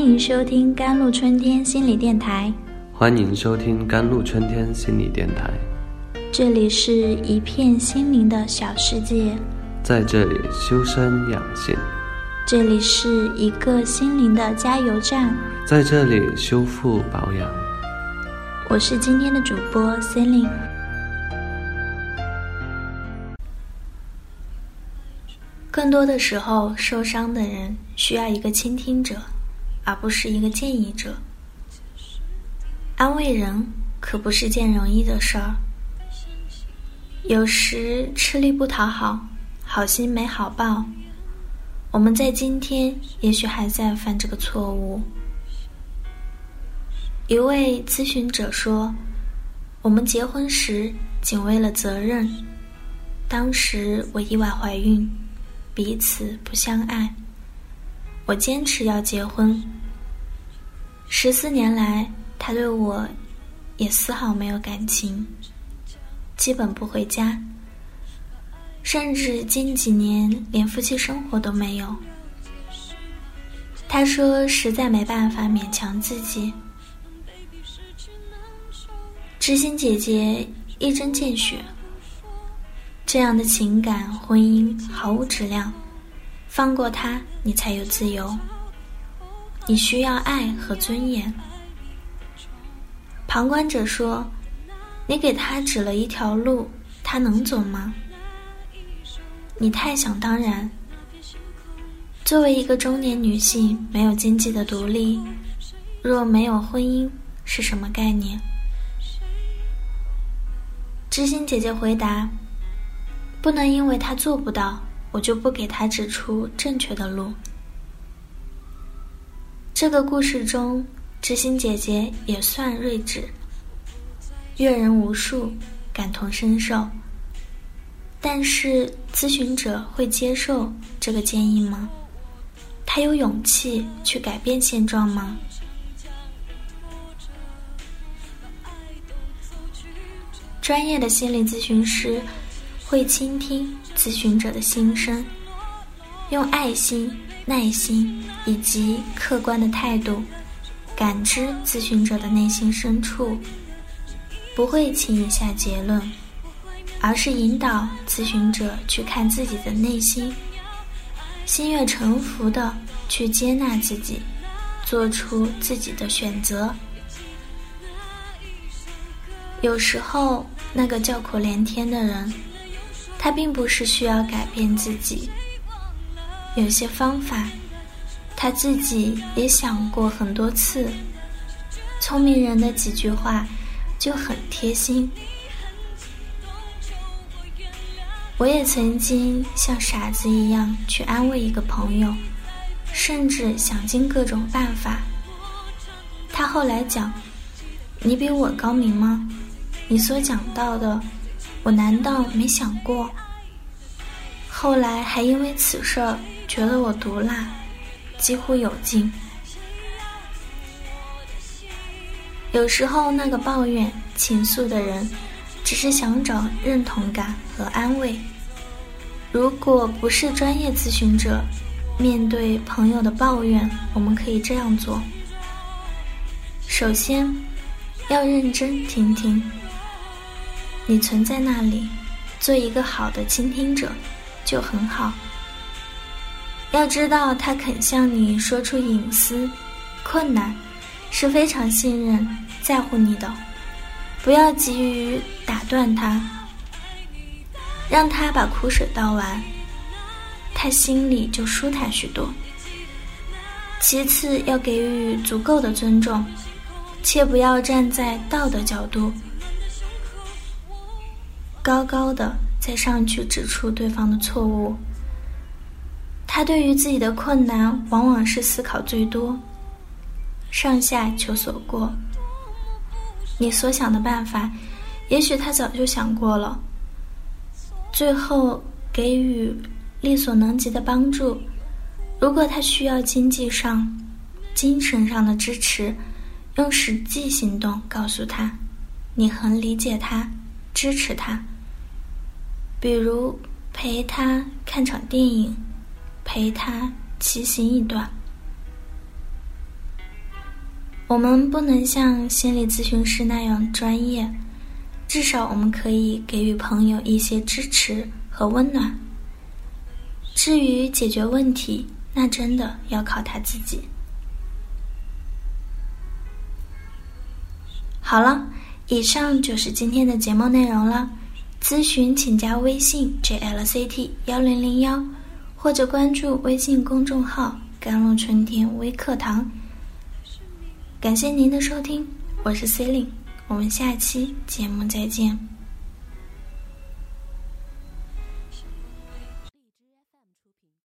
欢迎收听甘露春天心理电台，欢迎收听甘露春天心理电台。这里是一片心灵的小世界，在这里修身养性，这里是一个心灵的加油站，在这里修复保养。我是今天的主播 Celine。更多的时候，受伤的人需要一个倾听者，而不是一个建议者。安慰人可不是件容易的事儿。有时吃力不讨好，好心没好报。我们在今天也许还在犯这个错误。一位咨询者说：“我们结婚时仅为了责任，当时我意外怀孕。”彼此不相爱，我坚持要结婚。十四年来，他对我也丝毫没有感情，基本不回家，甚至近几年连夫妻生活都没有。他说实在没办法勉强自己。知心姐姐一针见血。这样的情感婚姻毫无质量，放过他，你才有自由。你需要爱和尊严。旁观者说：“你给他指了一条路，他能走吗？”你太想当然。作为一个中年女性，没有经济的独立，若没有婚姻，是什么概念？知心姐姐回答。不能因为他做不到，我就不给他指出正确的路。这个故事中，知心姐姐也算睿智，阅人无数，感同身受。但是，咨询者会接受这个建议吗？他有勇气去改变现状吗？专业的心理咨询师。会倾听咨询者的心声，用爱心、耐心以及客观的态度感知咨询者的内心深处，不会轻易下结论，而是引导咨询者去看自己的内心，心悦诚服的去接纳自己，做出自己的选择。有时候，那个叫苦连天的人。他并不是需要改变自己，有些方法，他自己也想过很多次。聪明人的几句话就很贴心。我也曾经像傻子一样去安慰一个朋友，甚至想尽各种办法。他后来讲：“你比我高明吗？你所讲到的。”我难道没想过？后来还因为此事儿觉得我毒辣，几乎有劲。有时候那个抱怨、倾诉的人，只是想找认同感和安慰。如果不是专业咨询者，面对朋友的抱怨，我们可以这样做：首先，要认真听听。你存在那里，做一个好的倾听者，就很好。要知道，他肯向你说出隐私、困难，是非常信任、在乎你的。不要急于打断他，让他把苦水倒完，他心里就舒坦许多。其次，要给予足够的尊重，切不要站在道德角度。高高的再上去指出对方的错误，他对于自己的困难往往是思考最多，上下求索过。你所想的办法，也许他早就想过了。最后给予力所能及的帮助，如果他需要经济上、精神上的支持，用实际行动告诉他，你很理解他，支持他。比如陪他看场电影，陪他骑行一段。我们不能像心理咨询师那样专业，至少我们可以给予朋友一些支持和温暖。至于解决问题，那真的要靠他自己。好了，以上就是今天的节目内容了。咨询请加微信 jlct 幺零零幺，或者关注微信公众号“甘露春天微课堂”。感谢您的收听，我是 C e l i n e 我们下期节目再见。